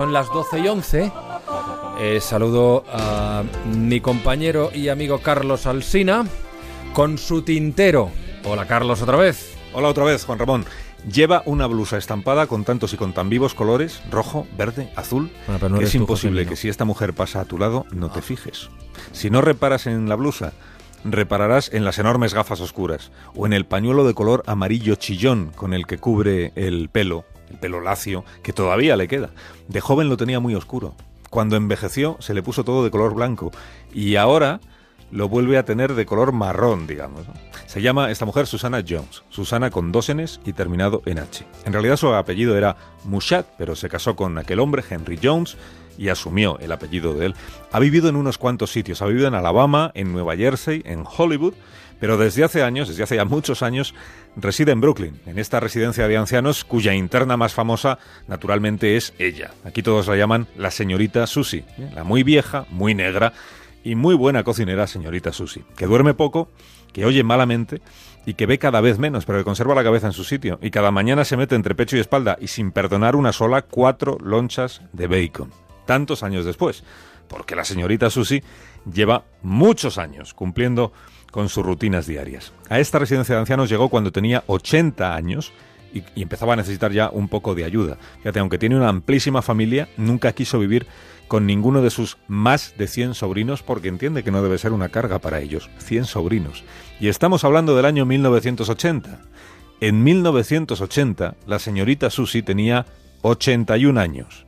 Son las 12 y 11. Eh, saludo a mi compañero y amigo Carlos Alsina con su tintero. Hola Carlos, otra vez. Hola otra vez, Juan Ramón. Lleva una blusa estampada con tantos y con tan vivos colores, rojo, verde, azul, que es imposible que si esta mujer pasa a tu lado no te fijes. Si no reparas en la blusa, repararás en las enormes gafas oscuras o en el pañuelo de color amarillo chillón con el que cubre el pelo el pelo lacio, que todavía le queda. De joven lo tenía muy oscuro. Cuando envejeció se le puso todo de color blanco y ahora lo vuelve a tener de color marrón, digamos. Se llama esta mujer Susana Jones, Susana con dos Ns y terminado en H. En realidad su apellido era Mushat, pero se casó con aquel hombre, Henry Jones, y asumió el apellido de él. Ha vivido en unos cuantos sitios, ha vivido en Alabama, en Nueva Jersey, en Hollywood, pero desde hace años, desde hace ya muchos años, reside en Brooklyn, en esta residencia de ancianos cuya interna más famosa naturalmente es ella. Aquí todos la llaman la señorita Susie, ¿eh? la muy vieja, muy negra y muy buena cocinera señorita Susie, que duerme poco, que oye malamente y que ve cada vez menos, pero que conserva la cabeza en su sitio y cada mañana se mete entre pecho y espalda y sin perdonar una sola cuatro lonchas de bacon. Tantos años después, porque la señorita Susie lleva muchos años cumpliendo con sus rutinas diarias. A esta residencia de ancianos llegó cuando tenía 80 años y, empezaba a necesitar ya un poco de ayuda. Fíjate, aunque tiene una amplísima familia, nunca quiso vivir con ninguno de sus más de 100 sobrinos porque entiende que no debe ser una carga para ellos. 100 sobrinos. Y estamos hablando del año 1980. En 1980, la señorita Susie tenía 81 años.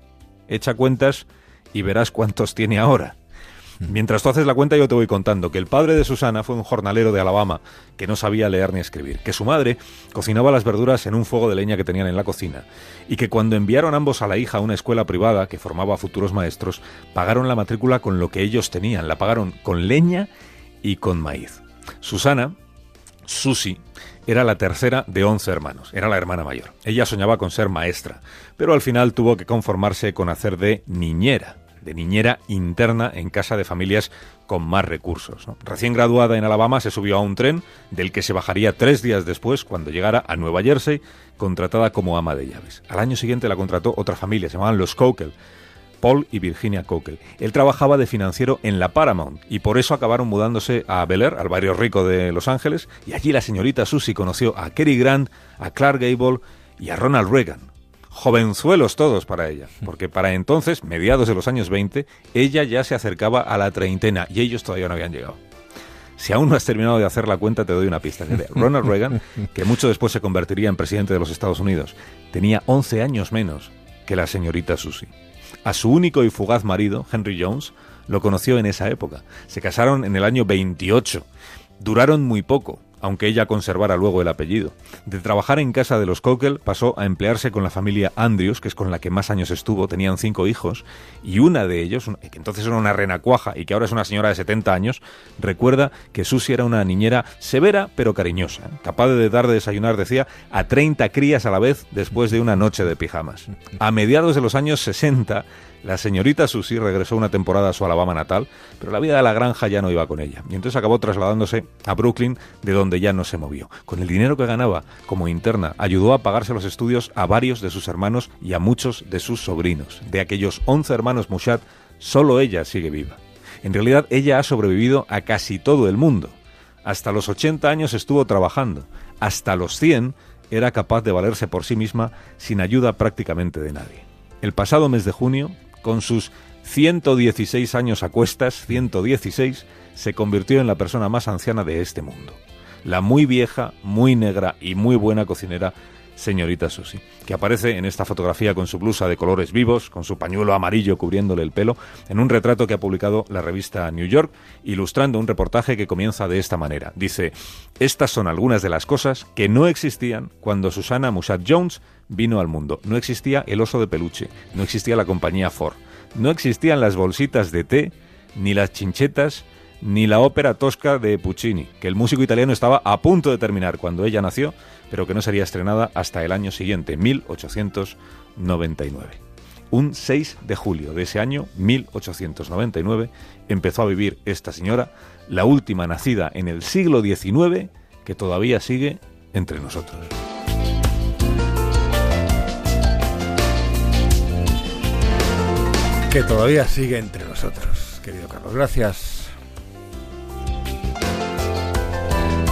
Echa cuentas y verás cuántos tiene ahora. Mientras tú haces la cuenta yo te voy contando que el padre de Susana fue un jornalero de Alabama que no sabía leer ni escribir, que su madre cocinaba las verduras en un fuego de leña que tenían en la cocina y que cuando enviaron ambos a la hija a una escuela privada que formaba futuros maestros, pagaron la matrícula con lo que ellos tenían, la pagaron con leña y con maíz. Susana, Susi, era la tercera de once hermanos, era la hermana mayor. Ella soñaba con ser maestra, pero al final tuvo que conformarse con hacer de niñera de niñera interna en casa de familias con más recursos. Recién graduada en Alabama se subió a un tren del que se bajaría tres días después cuando llegara a Nueva Jersey contratada como ama de llaves. Al año siguiente la contrató otra familia, se llamaban los Cokel. Paul y Virginia Cokel. Él trabajaba de financiero en la Paramount y por eso acabaron mudándose a Bel Air, al barrio rico de Los Ángeles, y allí la señorita Susie conoció a Cary Grant, a Clark Gable y a Ronald Reagan jovenzuelos todos para ella, porque para entonces, mediados de los años 20, ella ya se acercaba a la treintena y ellos todavía no habían llegado. Si aún no has terminado de hacer la cuenta, te doy una pista. Ronald Reagan, que mucho después se convertiría en presidente de los Estados Unidos, tenía 11 años menos que la señorita Susie. A su único y fugaz marido, Henry Jones, lo conoció en esa época. Se casaron en el año 28. Duraron muy poco, aunque ella conservara luego el apellido. De trabajar en casa de los Cockle pasó a emplearse con la familia Andrews, que es con la que más años estuvo, tenían cinco hijos, y una de ellos, que entonces era una renacuaja y que ahora es una señora de 70 años, recuerda que Susie era una niñera severa pero cariñosa, capaz de dar de desayunar, decía, a 30 crías a la vez después de una noche de pijamas. A mediados de los años 60, la señorita Susie regresó una temporada a su Alabama natal, pero la vida de la granja ya no iba con ella, y entonces acabó trasladándose a Brooklyn, de donde ya no se movió. Con el dinero que ganaba como interna, ayudó a pagarse los estudios a varios de sus hermanos y a muchos de sus sobrinos. De aquellos 11 hermanos Mushat, solo ella sigue viva. En realidad, ella ha sobrevivido a casi todo el mundo. Hasta los 80 años estuvo trabajando. Hasta los 100 era capaz de valerse por sí misma sin ayuda prácticamente de nadie. El pasado mes de junio, con sus 116 años a cuestas, 116, se convirtió en la persona más anciana de este mundo. La muy vieja, muy negra y muy buena cocinera señorita Susie, que aparece en esta fotografía con su blusa de colores vivos, con su pañuelo amarillo cubriéndole el pelo, en un retrato que ha publicado la revista New York, ilustrando un reportaje que comienza de esta manera. Dice, estas son algunas de las cosas que no existían cuando Susana Musat Jones vino al mundo. No existía el oso de peluche, no existía la compañía Ford, no existían las bolsitas de té, ni las chinchetas, ni la ópera tosca de Puccini, que el músico italiano estaba a punto de terminar cuando ella nació, pero que no sería estrenada hasta el año siguiente, 1899. Un 6 de julio de ese año, 1899, empezó a vivir esta señora, la última nacida en el siglo XIX, que todavía sigue entre nosotros. que todavía sigue entre nosotros, querido Carlos. Gracias.